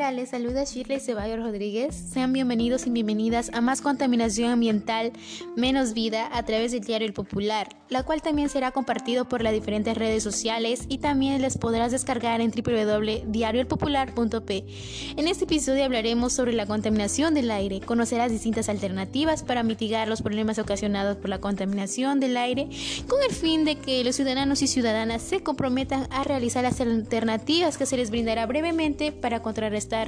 Hola, les saluda Shirley Ceballos Rodríguez. Sean bienvenidos y bienvenidas a más contaminación ambiental, menos vida a través del diario El Popular, la cual también será compartido por las diferentes redes sociales y también les podrás descargar en www.diarioelpopular.p. En este episodio hablaremos sobre la contaminación del aire. Conocerás distintas alternativas para mitigar los problemas ocasionados por la contaminación del aire con el fin de que los ciudadanos y ciudadanas se comprometan a realizar las alternativas que se les brindará brevemente para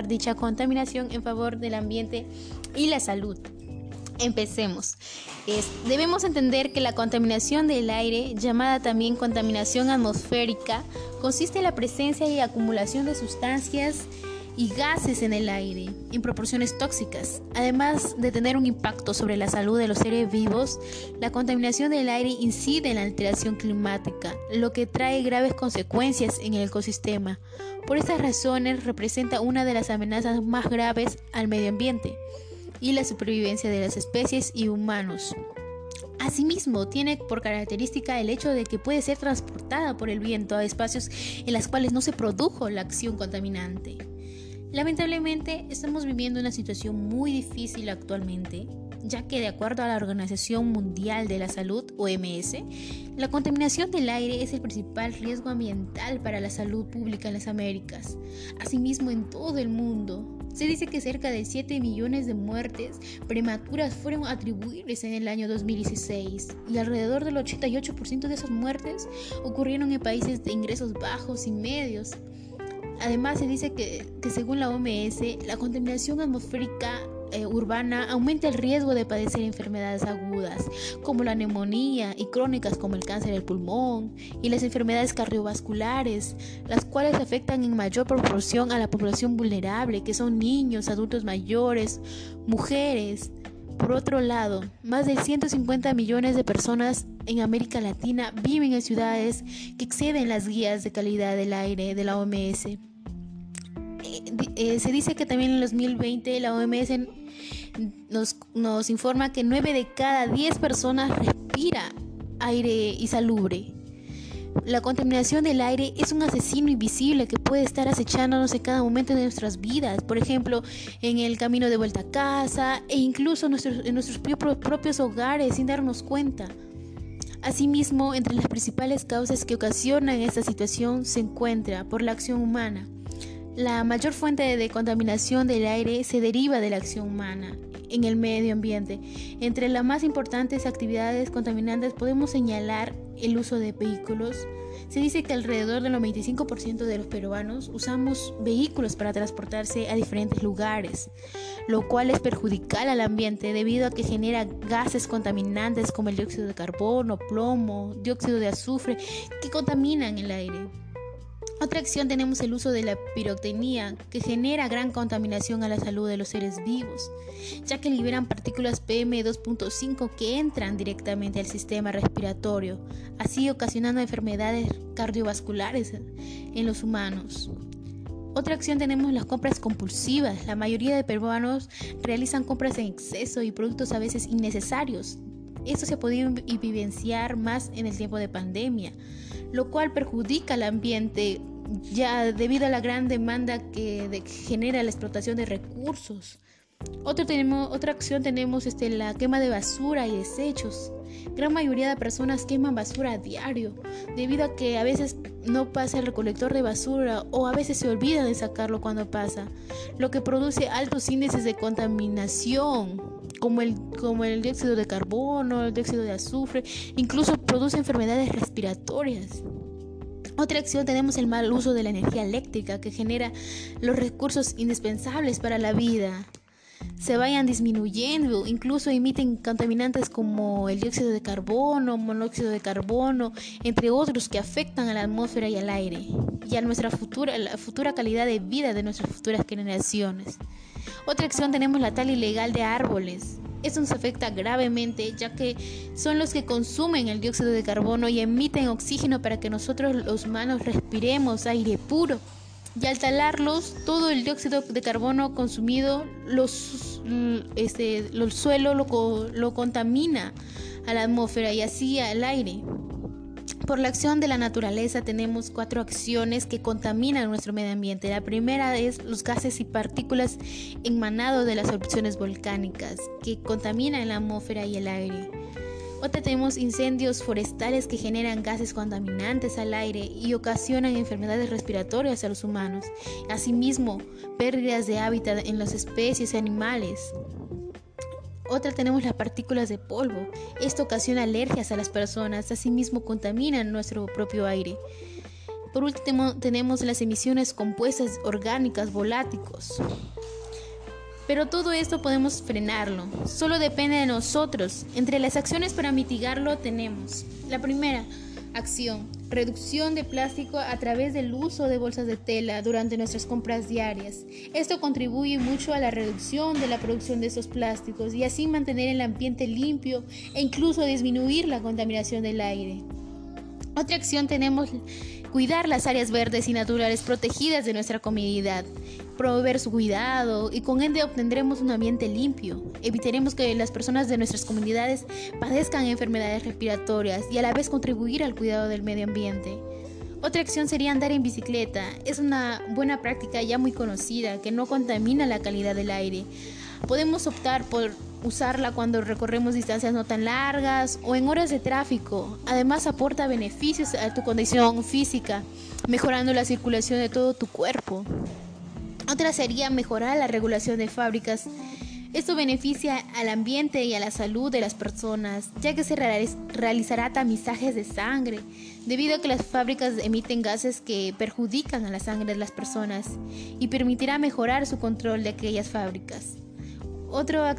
dicha contaminación en favor del ambiente y la salud. Empecemos. debemos entender que la contaminación del aire, llamada también contaminación atmosférica, consiste en la presencia y acumulación de sustancias y gases en el aire en proporciones tóxicas. Además de tener un impacto sobre la salud de los seres vivos, la contaminación del aire incide en la alteración climática, lo que trae graves consecuencias en el ecosistema. Por estas razones representa una de las amenazas más graves al medio ambiente y la supervivencia de las especies y humanos. Asimismo, tiene por característica el hecho de que puede ser transportada por el viento a espacios en los cuales no se produjo la acción contaminante. Lamentablemente, estamos viviendo una situación muy difícil actualmente, ya que de acuerdo a la Organización Mundial de la Salud, OMS, la contaminación del aire es el principal riesgo ambiental para la salud pública en las Américas, asimismo en todo el mundo. Se dice que cerca de 7 millones de muertes prematuras fueron atribuibles en el año 2016 y alrededor del 88% de esas muertes ocurrieron en países de ingresos bajos y medios. Además, se dice que, según la OMS, la contaminación atmosférica eh, urbana aumenta el riesgo de padecer enfermedades agudas como la neumonía y crónicas como el cáncer del pulmón y las enfermedades cardiovasculares, las cuales afectan en mayor proporción a la población vulnerable, que son niños, adultos mayores, mujeres. Por otro lado, más de 150 millones de personas en América Latina viven en ciudades que exceden las guías de calidad del aire de la OMS. Eh, se dice que también en 2020 la OMS nos, nos informa que 9 de cada 10 personas respira aire insalubre. La contaminación del aire es un asesino invisible que puede estar acechándonos en cada momento de nuestras vidas, por ejemplo, en el camino de vuelta a casa e incluso en nuestros, en nuestros propios hogares sin darnos cuenta. Asimismo, entre las principales causas que ocasionan esta situación se encuentra por la acción humana. La mayor fuente de contaminación del aire se deriva de la acción humana en el medio ambiente. Entre las más importantes actividades contaminantes podemos señalar el uso de vehículos. Se dice que alrededor del 95% de los peruanos usamos vehículos para transportarse a diferentes lugares, lo cual es perjudicial al ambiente debido a que genera gases contaminantes como el dióxido de carbono, plomo, dióxido de azufre que contaminan el aire. Otra acción tenemos el uso de la pirotecnia, que genera gran contaminación a la salud de los seres vivos, ya que liberan partículas PM2.5 que entran directamente al sistema respiratorio, así ocasionando enfermedades cardiovasculares en los humanos. Otra acción tenemos las compras compulsivas. La mayoría de peruanos realizan compras en exceso y productos a veces innecesarios. Esto se ha podido evidenciar más en el tiempo de pandemia, lo cual perjudica al ambiente ya debido a la gran demanda que genera la explotación de recursos. Otro tenemos, otra acción tenemos este, la quema de basura y desechos. Gran mayoría de personas queman basura a diario, debido a que a veces no pasa el recolector de basura o a veces se olvida de sacarlo cuando pasa, lo que produce altos índices de contaminación, como el, como el dióxido de carbono, el dióxido de azufre, incluso produce enfermedades respiratorias. Otra acción tenemos el mal uso de la energía eléctrica que genera los recursos indispensables para la vida. Se vayan disminuyendo, incluso emiten contaminantes como el dióxido de carbono, monóxido de carbono, entre otros que afectan a la atmósfera y al aire y a nuestra futura, la futura calidad de vida de nuestras futuras generaciones. Otra acción tenemos la tala ilegal de árboles. Esto nos afecta gravemente ya que son los que consumen el dióxido de carbono y emiten oxígeno para que nosotros los humanos respiremos aire puro. Y al talarlos, todo el dióxido de carbono consumido, los, este, el suelo lo, lo contamina a la atmósfera y así al aire. Por la acción de la naturaleza tenemos cuatro acciones que contaminan nuestro medio ambiente. La primera es los gases y partículas emanados de las erupciones volcánicas que contaminan la atmósfera y el aire. Otra tenemos incendios forestales que generan gases contaminantes al aire y ocasionan enfermedades respiratorias a los humanos. Asimismo, pérdidas de hábitat en las especies y animales. Otra tenemos las partículas de polvo. Esto ocasiona alergias a las personas, asimismo contamina nuestro propio aire. Por último, tenemos las emisiones compuestas orgánicas voláticos. Pero todo esto podemos frenarlo, solo depende de nosotros. Entre las acciones para mitigarlo tenemos la primera acción, reducción de plástico a través del uso de bolsas de tela durante nuestras compras diarias. Esto contribuye mucho a la reducción de la producción de estos plásticos y así mantener el ambiente limpio e incluso disminuir la contaminación del aire. Otra acción tenemos cuidar las áreas verdes y naturales protegidas de nuestra comunidad, promover su cuidado y con ende obtendremos un ambiente limpio. Evitaremos que las personas de nuestras comunidades padezcan enfermedades respiratorias y a la vez contribuir al cuidado del medio ambiente. Otra acción sería andar en bicicleta. Es una buena práctica ya muy conocida que no contamina la calidad del aire. Podemos optar por usarla cuando recorremos distancias no tan largas o en horas de tráfico. Además aporta beneficios a tu condición física, mejorando la circulación de todo tu cuerpo. Otra sería mejorar la regulación de fábricas. Esto beneficia al ambiente y a la salud de las personas, ya que se realizará tamizajes de sangre, debido a que las fábricas emiten gases que perjudican a la sangre de las personas, y permitirá mejorar su control de aquellas fábricas. Otra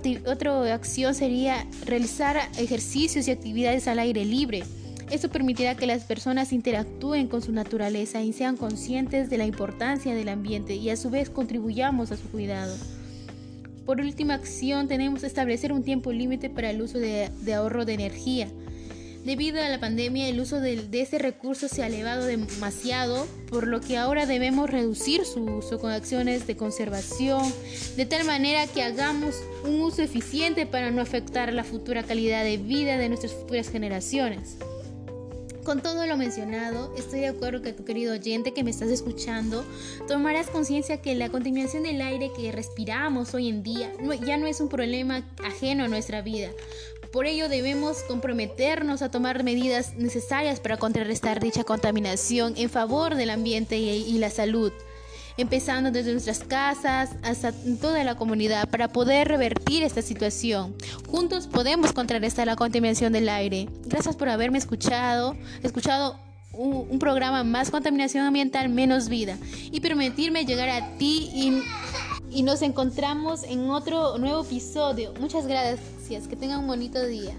acción sería realizar ejercicios y actividades al aire libre. Esto permitirá que las personas interactúen con su naturaleza y sean conscientes de la importancia del ambiente y a su vez contribuyamos a su cuidado. Por última acción tenemos establecer un tiempo límite para el uso de ahorro de energía. Debido a la pandemia, el uso de, este recurso se ha elevado demasiado, por lo que ahora debemos reducir su uso con acciones de conservación, de tal manera que hagamos un uso eficiente para no afectar la futura calidad de vida de nuestras futuras generaciones. Con todo lo mencionado, estoy de acuerdo que tu querido oyente que me estás escuchando, tomarás conciencia que la contaminación del aire que respiramos hoy en día ya no es un problema ajeno a nuestra vida, por ello debemos comprometernos a tomar medidas necesarias para contrarrestar dicha contaminación en favor del ambiente y, la salud, empezando desde nuestras casas hasta toda la comunidad para poder revertir esta situación. Juntos podemos contrarrestar la contaminación del aire. Gracias por haberme escuchado, escuchado un, programa más contaminación ambiental, menos vida y permitirme llegar a ti y nos encontramos en otro nuevo episodio. Muchas gracias, que tengan un bonito día.